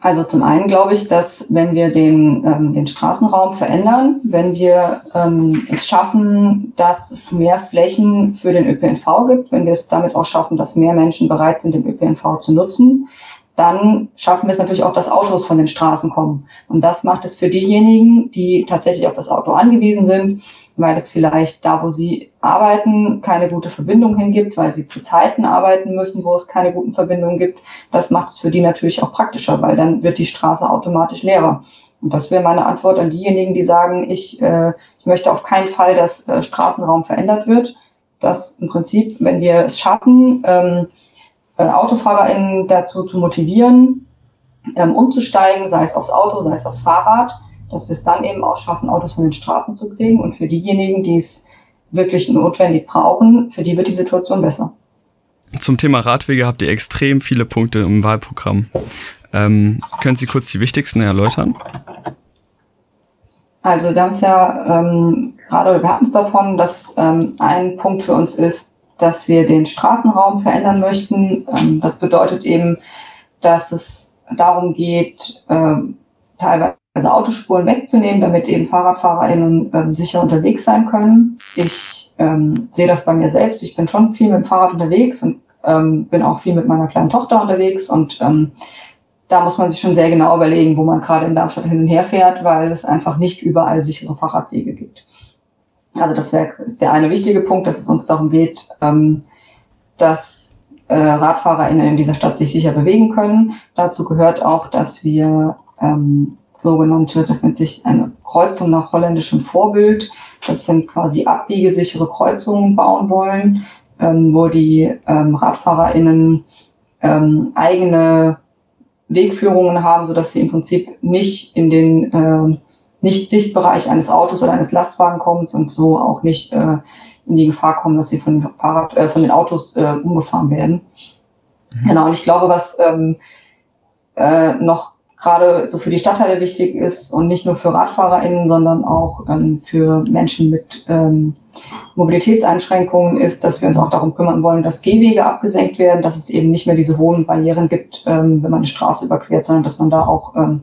Also zum einen glaube ich, dass wenn wir den, ähm, den Straßenraum verändern, wenn wir ähm, es schaffen, dass es mehr Flächen für den ÖPNV gibt, wenn wir es damit auch schaffen, dass mehr Menschen bereit sind, den ÖPNV zu nutzen, dann schaffen wir es natürlich auch, dass Autos von den Straßen kommen. Und das macht es für diejenigen, die tatsächlich auf das Auto angewiesen sind, weil es vielleicht da, wo sie arbeiten, keine gute Verbindung hingibt, weil sie zu Zeiten arbeiten müssen, wo es keine guten Verbindungen gibt. Das macht es für die natürlich auch praktischer, weil dann wird die Straße automatisch leerer. Und das wäre meine Antwort an diejenigen, die sagen, ich, äh, ich möchte auf keinen Fall, dass äh, Straßenraum verändert wird. Dass im Prinzip, wenn wir es schaffen, ähm, äh, AutofahrerInnen dazu zu motivieren, ähm, umzusteigen, sei es aufs Auto, sei es aufs Fahrrad, dass wir es dann eben auch schaffen, Autos von den Straßen zu kriegen. Und für diejenigen, die es wirklich notwendig brauchen, für die wird die Situation besser. Zum Thema Radwege habt ihr extrem viele Punkte im Wahlprogramm. Ähm, können Sie kurz die wichtigsten erläutern? Also wir haben es ja ähm, gerade, wir hatten es davon, dass ähm, ein Punkt für uns ist, dass wir den Straßenraum verändern möchten. Ähm, das bedeutet eben, dass es darum geht, ähm, teilweise Autospuren wegzunehmen, damit eben FahrradfahrerInnen ähm, sicher unterwegs sein können. Ich ähm, sehe das bei mir selbst. Ich bin schon viel mit dem Fahrrad unterwegs und ähm, bin auch viel mit meiner kleinen Tochter unterwegs und ähm, da muss man sich schon sehr genau überlegen, wo man gerade in Darmstadt hin und her fährt, weil es einfach nicht überall sichere Fahrradwege gibt. Also das wär, ist der eine wichtige Punkt, dass es uns darum geht, ähm, dass äh, RadfahrerInnen in dieser Stadt sich sicher bewegen können. Dazu gehört auch, dass wir ähm, sogenannte, das nennt sich eine Kreuzung nach holländischem Vorbild. Das sind quasi abbiegesichere Kreuzungen bauen wollen, ähm, wo die ähm, RadfahrerInnen ähm, eigene Wegführungen haben, so dass sie im Prinzip nicht in den äh, nicht Sichtbereich eines Autos oder eines Lastwagenkommens und so auch nicht äh, in die Gefahr kommen, dass sie von den Fahrrad, äh, von den Autos äh, umgefahren werden. Mhm. Genau, und ich glaube, was ähm, äh, noch gerade so für die Stadtteile wichtig ist und nicht nur für RadfahrerInnen, sondern auch ähm, für Menschen mit ähm, Mobilitätseinschränkungen ist, dass wir uns auch darum kümmern wollen, dass Gehwege abgesenkt werden, dass es eben nicht mehr diese hohen Barrieren gibt, ähm, wenn man eine Straße überquert, sondern dass man da auch ähm,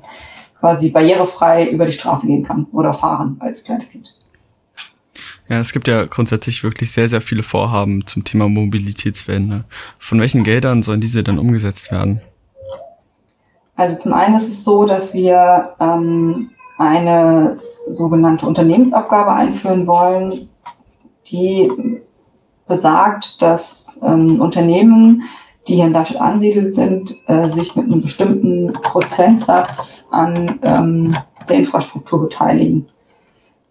quasi barrierefrei über die Straße gehen kann oder fahren als kleines Kind. Ja, es gibt ja grundsätzlich wirklich sehr, sehr viele Vorhaben zum Thema Mobilitätswende. Von welchen Geldern sollen diese dann umgesetzt werden? Also zum einen ist es so, dass wir ähm, eine sogenannte Unternehmensabgabe einführen wollen, die besagt, dass ähm, Unternehmen die hier in Darmstadt ansiedelt sind, äh, sich mit einem bestimmten Prozentsatz an ähm, der Infrastruktur beteiligen.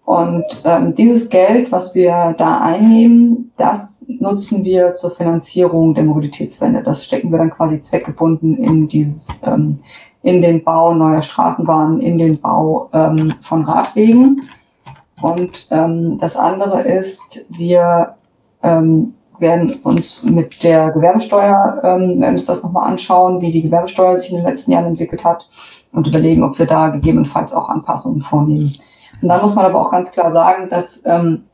Und ähm, dieses Geld, was wir da einnehmen, das nutzen wir zur Finanzierung der Mobilitätswende. Das stecken wir dann quasi zweckgebunden in dieses, ähm, in den Bau neuer Straßenbahnen, in den Bau ähm, von Radwegen. Und ähm, das andere ist, wir ähm, werden uns mit der Gewerbesteuer, ähm, werden uns das nochmal anschauen, wie die Gewerbesteuer sich in den letzten Jahren entwickelt hat und überlegen, ob wir da gegebenenfalls auch Anpassungen vornehmen. Und dann muss man aber auch ganz klar sagen, dass ähm,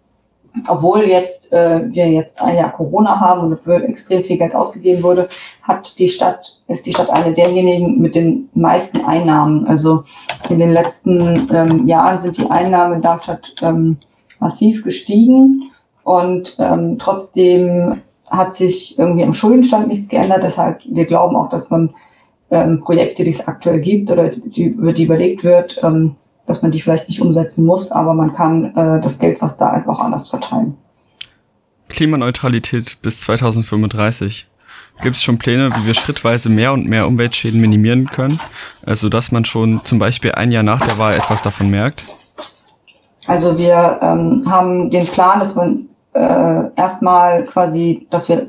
obwohl jetzt äh, wir jetzt ein Jahr Corona haben und für extrem viel Geld ausgegeben wurde, hat die Stadt ist die Stadt eine derjenigen mit den meisten Einnahmen. Also in den letzten ähm, Jahren sind die Einnahmen in Darmstadt ähm, massiv gestiegen und ähm, trotzdem hat sich irgendwie im Schuldenstand nichts geändert. Deshalb wir glauben auch, dass man ähm, Projekte, die es aktuell gibt oder die, über die überlegt wird, ähm, dass man die vielleicht nicht umsetzen muss, aber man kann äh, das Geld, was da ist, auch anders verteilen. Klimaneutralität bis 2035. Gibt es schon Pläne, wie wir schrittweise mehr und mehr Umweltschäden minimieren können, also dass man schon zum Beispiel ein Jahr nach der Wahl etwas davon merkt? Also wir ähm, haben den Plan, dass man äh, erstmal quasi, dass wir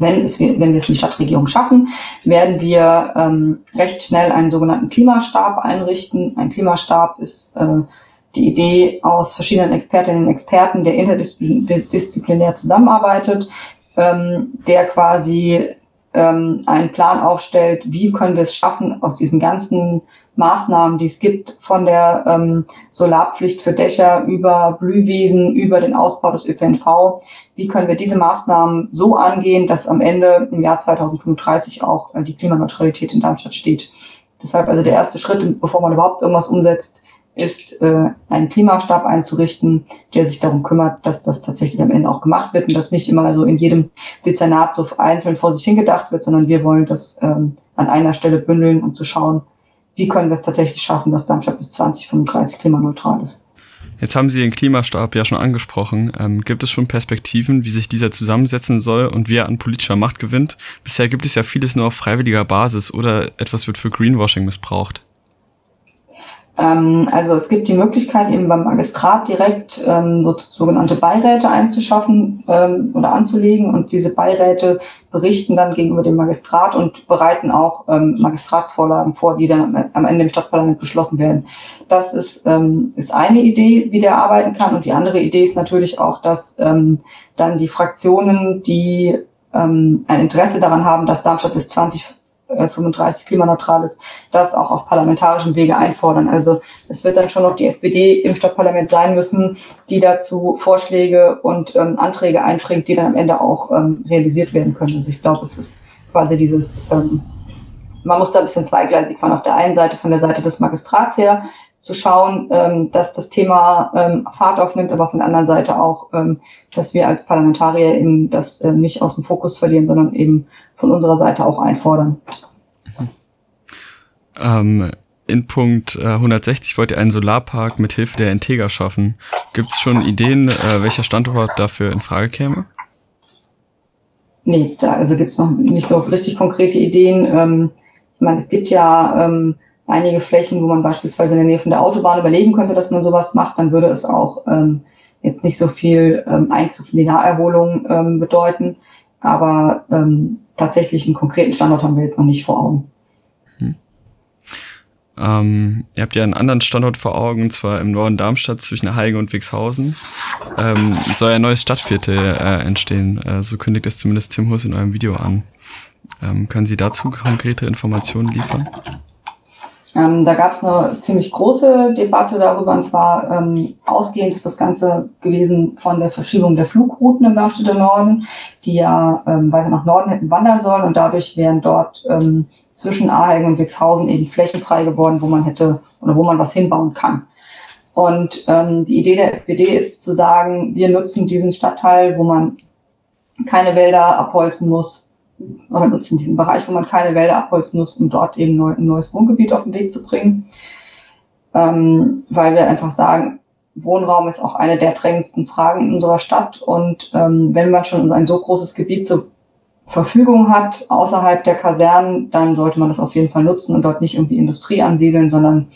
wenn, es, wenn wir es in die Stadtregierung schaffen, werden wir ähm, recht schnell einen sogenannten Klimastab einrichten. Ein Klimastab ist äh, die Idee aus verschiedenen Expertinnen und Experten, der interdisziplinär zusammenarbeitet, ähm, der quasi ähm, einen Plan aufstellt, wie können wir es schaffen, aus diesen ganzen Maßnahmen, die es gibt, von der ähm, Solarpflicht für Dächer über Blühwiesen, über den Ausbau des ÖPNV, wie können wir diese Maßnahmen so angehen, dass am Ende im Jahr 2035 auch äh, die Klimaneutralität in Darmstadt steht. Deshalb also der erste Schritt, bevor man überhaupt irgendwas umsetzt, ist, äh, einen Klimastab einzurichten, der sich darum kümmert, dass das tatsächlich am Ende auch gemacht wird und dass nicht immer so in jedem Dezernat so einzeln vor sich hingedacht wird, sondern wir wollen das ähm, an einer Stelle bündeln, um zu schauen, wie können wir es tatsächlich schaffen, dass Darmstadt bis 2035 klimaneutral ist. Jetzt haben Sie den Klimastab ja schon angesprochen. Ähm, gibt es schon Perspektiven, wie sich dieser zusammensetzen soll und wie er an politischer Macht gewinnt? Bisher gibt es ja vieles nur auf freiwilliger Basis oder etwas wird für Greenwashing missbraucht. Ähm, also es gibt die Möglichkeit, eben beim Magistrat direkt ähm, so, sogenannte Beiräte einzuschaffen ähm, oder anzulegen und diese Beiräte berichten dann gegenüber dem Magistrat und bereiten auch ähm, Magistratsvorlagen vor, die dann am Ende im Stadtparlament beschlossen werden. Das ist, ähm, ist eine Idee, wie der arbeiten kann und die andere Idee ist natürlich auch, dass ähm, dann die Fraktionen, die ähm, ein Interesse daran haben, dass Darmstadt bis 20 35 klimaneutral ist, das auch auf parlamentarischem Wege einfordern. Also es wird dann schon noch die SPD im Stadtparlament sein müssen, die dazu Vorschläge und ähm, Anträge einbringt, die dann am Ende auch ähm, realisiert werden können. Also ich glaube, es ist quasi dieses, ähm, man muss da ein bisschen zweigleisig fahren. Auf der einen Seite von der Seite des Magistrats her zu schauen, ähm, dass das Thema ähm, Fahrt aufnimmt, aber von der anderen Seite auch, ähm, dass wir als Parlamentarier eben das äh, nicht aus dem Fokus verlieren, sondern eben von unserer Seite auch einfordern. Ähm, in Punkt äh, 160 wollt ihr einen Solarpark mit Hilfe der Integra schaffen. Gibt es schon Ideen, äh, welcher Standort dafür in Frage käme? Nee, da also gibt es noch nicht so richtig konkrete Ideen. Ähm, ich meine, es gibt ja ähm, einige Flächen, wo man beispielsweise in der Nähe von der Autobahn überlegen könnte, dass man sowas macht. Dann würde es auch ähm, jetzt nicht so viel ähm, Eingriff in die Naherholung ähm, bedeuten. Aber ähm, tatsächlich einen konkreten Standort haben wir jetzt noch nicht vor Augen. Hm. Ähm, ihr habt ja einen anderen Standort vor Augen, und zwar im Norden Darmstadt zwischen Heige und Wixhausen. Ähm, soll ein neues Stadtviertel äh, entstehen. Äh, so kündigt es zumindest Tim Huss in eurem Video an. Ähm, können Sie dazu konkrete Informationen liefern? Ähm, da gab es eine ziemlich große Debatte darüber, und zwar ähm, ausgehend ist das Ganze gewesen von der Verschiebung der Flugrouten im Darmstädter Norden, die ja ähm, weiter nach Norden hätten wandern sollen und dadurch wären dort ähm, zwischen Ahegen und Wixhausen eben Flächen frei geworden, wo man hätte oder wo man was hinbauen kann. Und ähm, die Idee der SPD ist zu sagen, wir nutzen diesen Stadtteil, wo man keine Wälder abholzen muss, oder nutzen diesen Bereich, wo man keine Wälder abholzen muss, um dort eben neu, ein neues Wohngebiet auf den Weg zu bringen. Ähm, weil wir einfach sagen, Wohnraum ist auch eine der drängendsten Fragen in unserer Stadt. Und ähm, wenn man schon ein so großes Gebiet zur Verfügung hat, außerhalb der Kasernen, dann sollte man das auf jeden Fall nutzen und dort nicht irgendwie Industrie ansiedeln, sondern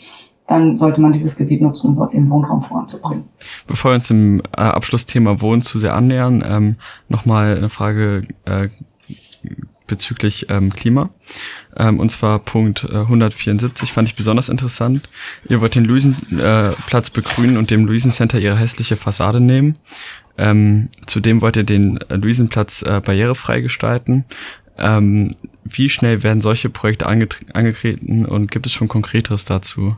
dann sollte man dieses Gebiet nutzen, um dort eben Wohnraum voranzubringen. Bevor wir uns dem äh, Abschlussthema Wohnen zu sehr annähern, ähm, nochmal eine Frage äh, bezüglich ähm, Klima. Ähm, und zwar Punkt äh, 174 fand ich besonders interessant. Ihr wollt den Luisenplatz äh, begrünen und dem Luisen Center ihre hässliche Fassade nehmen. Ähm, zudem wollt ihr den äh, Luisenplatz äh, barrierefrei gestalten. Ähm, wie schnell werden solche Projekte ange angetreten und gibt es schon Konkreteres dazu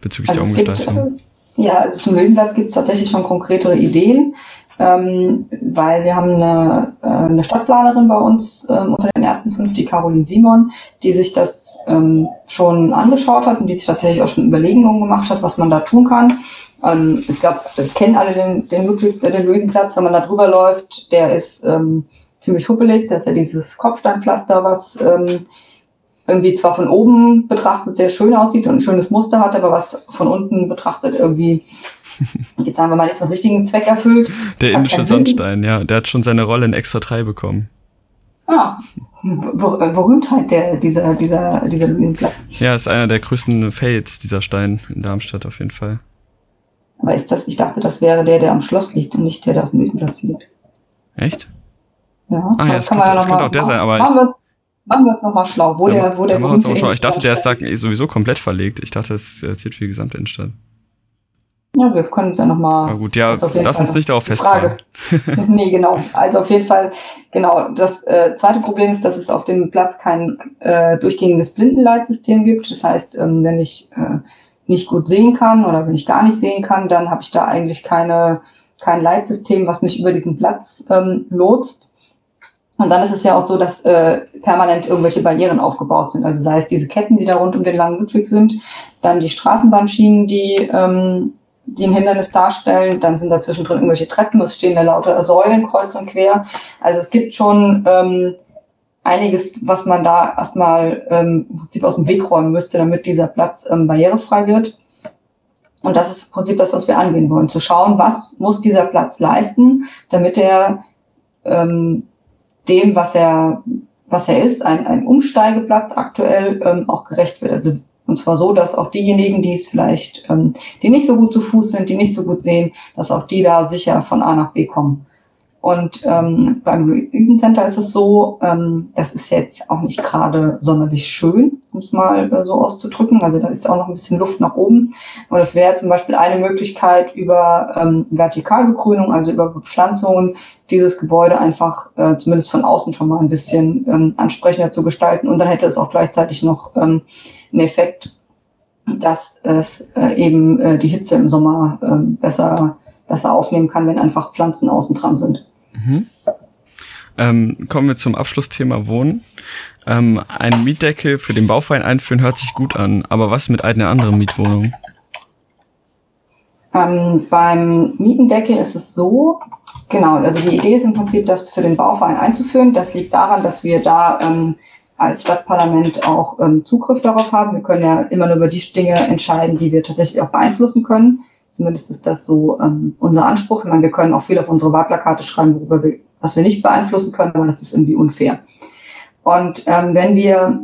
bezüglich also der Umgestaltung? Gibt, ja, also zum Luisenplatz gibt es tatsächlich schon konkretere Ideen ähm, weil wir haben eine, äh, eine Stadtplanerin bei uns ähm, unter den ersten fünf, die Caroline Simon, die sich das ähm, schon angeschaut hat und die sich tatsächlich auch schon Überlegungen gemacht hat, was man da tun kann. Ähm, ich glaube, das kennen alle den, den, Ludwigs, äh, den Luisenplatz, wenn man da drüber läuft, der ist ähm, ziemlich huppelig, das ist ja dieses Kopfsteinpflaster, was ähm, irgendwie zwar von oben betrachtet sehr schön aussieht und ein schönes Muster hat, aber was von unten betrachtet irgendwie jetzt sagen wir mal nicht so einen richtigen Zweck erfüllt. Der indische Sandstein, ja, der hat schon seine Rolle in Extra 3 bekommen. Ah, Berühmtheit der, dieser, dieser, dieser Luisenplatz. Ja, ist einer der größten Fails, dieser Stein in Darmstadt auf jeden Fall. Aber ist das, ich dachte, das wäre der, der am Schloss liegt und nicht der, der auf dem Luisenplatz liegt. Echt? Ja, ah, ja das, kann, man ja das könnte auch der sein, aber. Machen wir uns, machen wir uns nochmal schlau, wo ja, der, wo der machen wir uns noch schlau. Ich dachte, der ist da sowieso komplett verlegt. Ich dachte, es zählt für die gesamte Innenstadt. Ja, wir können uns ja nochmal. Na gut, ja, lass uns nicht darauf festhalten. nee, genau. Also auf jeden Fall, genau. Das äh, zweite Problem ist, dass es auf dem Platz kein äh, durchgängiges Blindenleitsystem gibt. Das heißt, ähm, wenn ich äh, nicht gut sehen kann oder wenn ich gar nicht sehen kann, dann habe ich da eigentlich keine, kein Leitsystem, was mich über diesen Platz ähm, lotst. Und dann ist es ja auch so, dass äh, permanent irgendwelche Barrieren aufgebaut sind. Also sei es diese Ketten, die da rund um den langen Ludwig sind, dann die Straßenbahnschienen, die ähm, die ein Hindernis darstellen. Dann sind da zwischendrin irgendwelche Treppen, es stehen da lauter Säulen kreuz und quer. Also es gibt schon ähm, einiges, was man da erstmal ähm, im Prinzip aus dem Weg räumen müsste, damit dieser Platz ähm, barrierefrei wird. Und das ist im Prinzip das, was wir angehen wollen. Zu schauen, was muss dieser Platz leisten, damit er ähm, dem, was er, was er ist, ein, ein Umsteigeplatz aktuell ähm, auch gerecht wird. Also und zwar so, dass auch diejenigen, die es vielleicht, ähm, die nicht so gut zu Fuß sind, die nicht so gut sehen, dass auch die da sicher von A nach B kommen. Und ähm, beim Riesencenter ist es so, ähm, das ist jetzt auch nicht gerade sonderlich schön, um es mal äh, so auszudrücken. Also da ist auch noch ein bisschen Luft nach oben. Und es wäre zum Beispiel eine Möglichkeit über ähm, Vertikalbegrünung, also über Bepflanzungen, dieses Gebäude einfach äh, zumindest von außen schon mal ein bisschen ähm, ansprechender zu gestalten. Und dann hätte es auch gleichzeitig noch ähm, einen Effekt, dass es äh, eben äh, die Hitze im Sommer äh, besser, besser aufnehmen kann, wenn einfach Pflanzen außen dran sind. Mhm. Ähm, kommen wir zum Abschlussthema Wohnen. Ähm, ein Mietdeckel für den Bauverein einführen hört sich gut an, aber was mit einer anderen Mietwohnung? Ähm, beim Mietendeckel ist es so, genau, also die Idee ist im Prinzip, das für den Bauverein einzuführen. Das liegt daran, dass wir da ähm, als Stadtparlament auch ähm, Zugriff darauf haben. Wir können ja immer nur über die Dinge entscheiden, die wir tatsächlich auch beeinflussen können. Zumindest ist das so ähm, unser Anspruch. Ich meine, wir können auch viel auf unsere Wahlplakate schreiben, worüber wir, was wir nicht beeinflussen können, aber das ist irgendwie unfair. Und ähm, wenn wir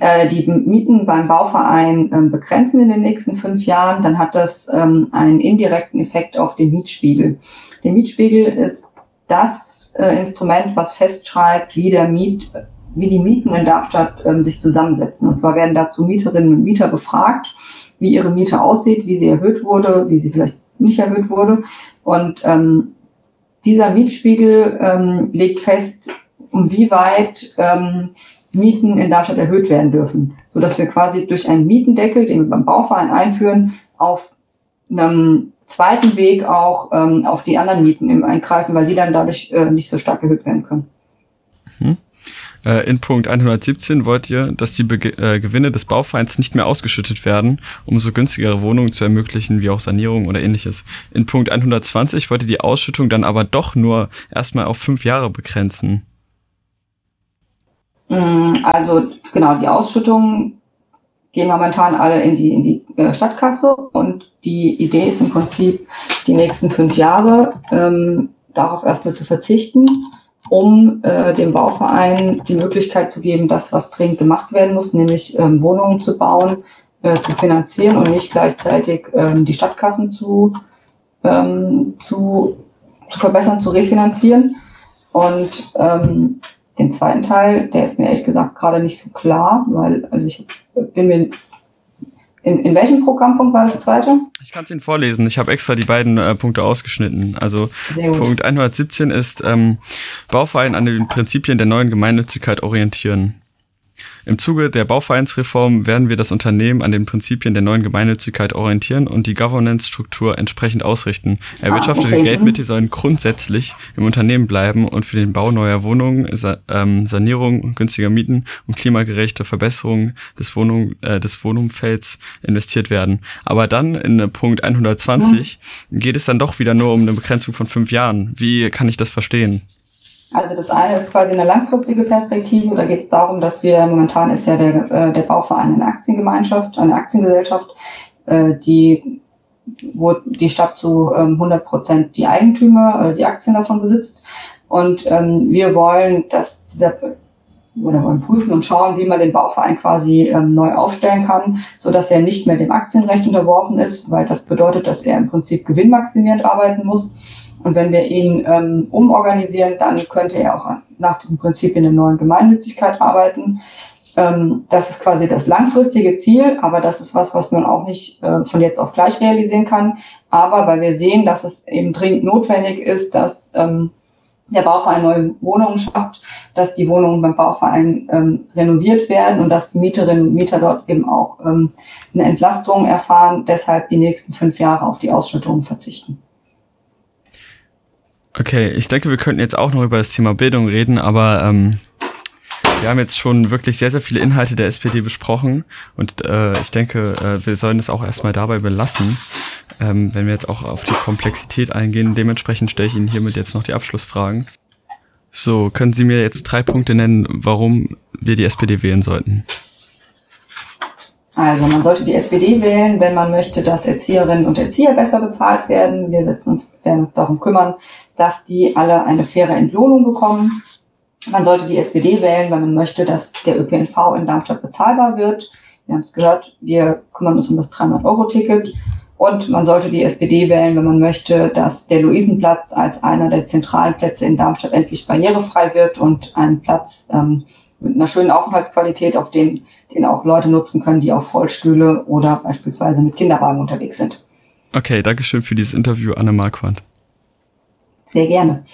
äh, die Mieten beim Bauverein ähm, begrenzen in den nächsten fünf Jahren, dann hat das ähm, einen indirekten Effekt auf den Mietspiegel. Der Mietspiegel ist das äh, Instrument, was festschreibt, wie der Miet wie die Mieten in Darmstadt ähm, sich zusammensetzen. Und zwar werden dazu Mieterinnen und Mieter befragt, wie ihre Miete aussieht, wie sie erhöht wurde, wie sie vielleicht nicht erhöht wurde. Und ähm, dieser Mietspiegel ähm, legt fest, um wie weit ähm, Mieten in Darmstadt erhöht werden dürfen, so dass wir quasi durch einen Mietendeckel, den wir beim Bauverein einführen, auf einem zweiten Weg auch ähm, auf die anderen Mieten eingreifen, weil die dann dadurch äh, nicht so stark erhöht werden können. Hm. Äh, in Punkt 117 wollt ihr, dass die Be äh, Gewinne des Bauvereins nicht mehr ausgeschüttet werden, um so günstigere Wohnungen zu ermöglichen, wie auch Sanierung oder ähnliches. In Punkt 120 wollt ihr die Ausschüttung dann aber doch nur erstmal auf fünf Jahre begrenzen. Mm, also genau, die Ausschüttungen gehen momentan alle in die, in die äh, Stadtkasse und die Idee ist im Prinzip, die nächsten fünf Jahre ähm, darauf erstmal zu verzichten um äh, dem Bauverein die Möglichkeit zu geben, das, was dringend gemacht werden muss, nämlich ähm, Wohnungen zu bauen, äh, zu finanzieren und nicht gleichzeitig ähm, die Stadtkassen zu, ähm, zu, zu verbessern, zu refinanzieren. Und ähm, den zweiten Teil, der ist mir ehrlich gesagt gerade nicht so klar, weil also ich bin mir in, in welchem Programmpunkt war das zweite? Ich kann es Ihnen vorlesen. Ich habe extra die beiden äh, Punkte ausgeschnitten. Also Punkt 117 ist ähm, Bauverein an den Prinzipien der neuen Gemeinnützigkeit orientieren. Im Zuge der Bauvereinsreform werden wir das Unternehmen an den Prinzipien der neuen Gemeinnützigkeit orientieren und die Governance-Struktur entsprechend ausrichten. Erwirtschaftete ah, okay. Geldmittel sollen grundsätzlich im Unternehmen bleiben und für den Bau neuer Wohnungen, Sa ähm, Sanierung günstiger Mieten und klimagerechte Verbesserung des, Wohnung, äh, des Wohnumfelds investiert werden. Aber dann in Punkt 120 mhm. geht es dann doch wieder nur um eine Begrenzung von fünf Jahren. Wie kann ich das verstehen? Also das eine ist quasi eine langfristige Perspektive. Da geht es darum, dass wir momentan ist ja der, äh, der Bauverein eine Aktiengemeinschaft, eine Aktiengesellschaft, äh, die wo die Stadt zu ähm, 100 Prozent die Eigentümer, äh, die Aktien davon besitzt. Und ähm, wir wollen, dass dieser oder wollen prüfen und schauen, wie man den Bauverein quasi ähm, neu aufstellen kann, so dass er nicht mehr dem Aktienrecht unterworfen ist, weil das bedeutet, dass er im Prinzip gewinnmaximierend arbeiten muss und wenn wir ihn ähm, umorganisieren, dann könnte er auch nach diesen Prinzipien der neuen Gemeinnützigkeit arbeiten. Ähm, das ist quasi das langfristige Ziel, aber das ist was, was man auch nicht äh, von jetzt auf gleich realisieren kann. Aber weil wir sehen, dass es eben dringend notwendig ist, dass ähm, der Bauverein neue Wohnungen schafft, dass die Wohnungen beim Bauverein ähm, renoviert werden und dass die Mieterinnen und Mieter dort eben auch ähm, eine Entlastung erfahren, deshalb die nächsten fünf Jahre auf die Ausschüttungen verzichten. Okay, ich denke, wir könnten jetzt auch noch über das Thema Bildung reden, aber ähm, wir haben jetzt schon wirklich sehr, sehr viele Inhalte der SPD besprochen und äh, ich denke, äh, wir sollen es auch erstmal dabei belassen, ähm, wenn wir jetzt auch auf die Komplexität eingehen. Dementsprechend stelle ich Ihnen hiermit jetzt noch die Abschlussfragen. So, können Sie mir jetzt drei Punkte nennen, warum wir die SPD wählen sollten? Also man sollte die SPD wählen, wenn man möchte, dass Erzieherinnen und Erzieher besser bezahlt werden. Wir setzen uns, werden uns darum kümmern, dass die alle eine faire Entlohnung bekommen. Man sollte die SPD wählen, wenn man möchte, dass der ÖPNV in Darmstadt bezahlbar wird. Wir haben es gehört, wir kümmern uns um das 300-Euro-Ticket. Und man sollte die SPD wählen, wenn man möchte, dass der Luisenplatz als einer der zentralen Plätze in Darmstadt endlich barrierefrei wird und ein Platz ähm, mit einer schönen Aufenthaltsqualität, auf den, den auch Leute nutzen können, die auf Rollstühle oder beispielsweise mit Kinderwagen unterwegs sind. Okay, Dankeschön für dieses Interview, Anne Marquardt. Sehr gerne.